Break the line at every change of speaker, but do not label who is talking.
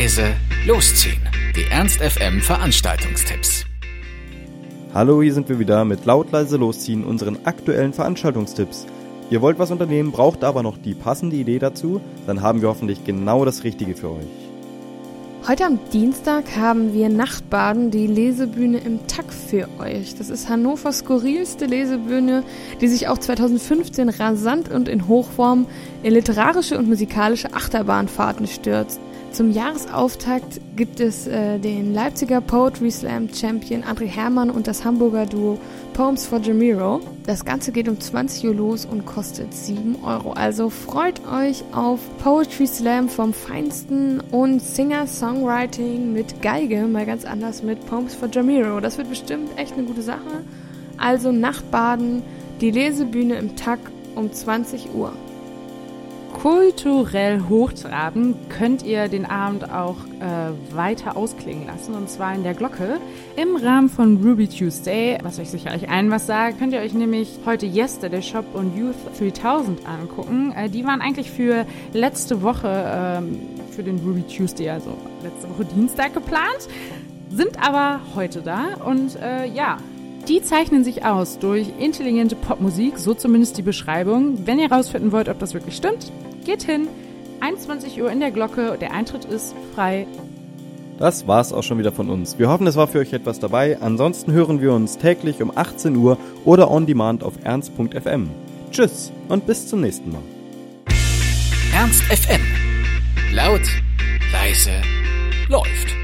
leise, losziehen. Die Ernst FM Veranstaltungstipps.
Hallo, hier sind wir wieder mit laut leise losziehen unseren aktuellen Veranstaltungstipps. Ihr wollt was unternehmen, braucht aber noch die passende Idee dazu, dann haben wir hoffentlich genau das Richtige für euch.
Heute am Dienstag haben wir Nachtbaden, die Lesebühne im Tack für euch. Das ist Hannovers skurrilste Lesebühne, die sich auch 2015 rasant und in Hochform in literarische und musikalische Achterbahnfahrten stürzt. Zum Jahresauftakt gibt es äh, den Leipziger Poetry Slam Champion André Hermann und das Hamburger Duo Poems for Jamiro. Das Ganze geht um 20 Uhr los und kostet 7 Euro. Also freut euch auf Poetry Slam vom Feinsten und Singer-Songwriting mit Geige, mal ganz anders mit Poems for Jamiro. Das wird bestimmt echt eine gute Sache. Also Nachtbaden, die Lesebühne im Tag um 20 Uhr
kulturell hochtraben, könnt ihr den Abend auch äh, weiter ausklingen lassen und zwar in der Glocke. Im Rahmen von Ruby Tuesday, was euch sicherlich allen was sagt, könnt ihr euch nämlich heute Yesterday Shop und Youth 3000 angucken. Äh, die waren eigentlich für letzte Woche, ähm, für den Ruby Tuesday, also letzte Woche Dienstag geplant, sind aber heute da und äh, ja, die zeichnen sich aus durch intelligente Popmusik, so zumindest die Beschreibung. Wenn ihr rausfinden wollt, ob das wirklich stimmt, Geht hin, 21 Uhr in der Glocke, der Eintritt ist frei.
Das war's auch schon wieder von uns. Wir hoffen, es war für euch etwas dabei. Ansonsten hören wir uns täglich um 18 Uhr oder on demand auf ernst.fm. Tschüss und bis zum nächsten Mal.
Ernst FM. Laut, leise, läuft.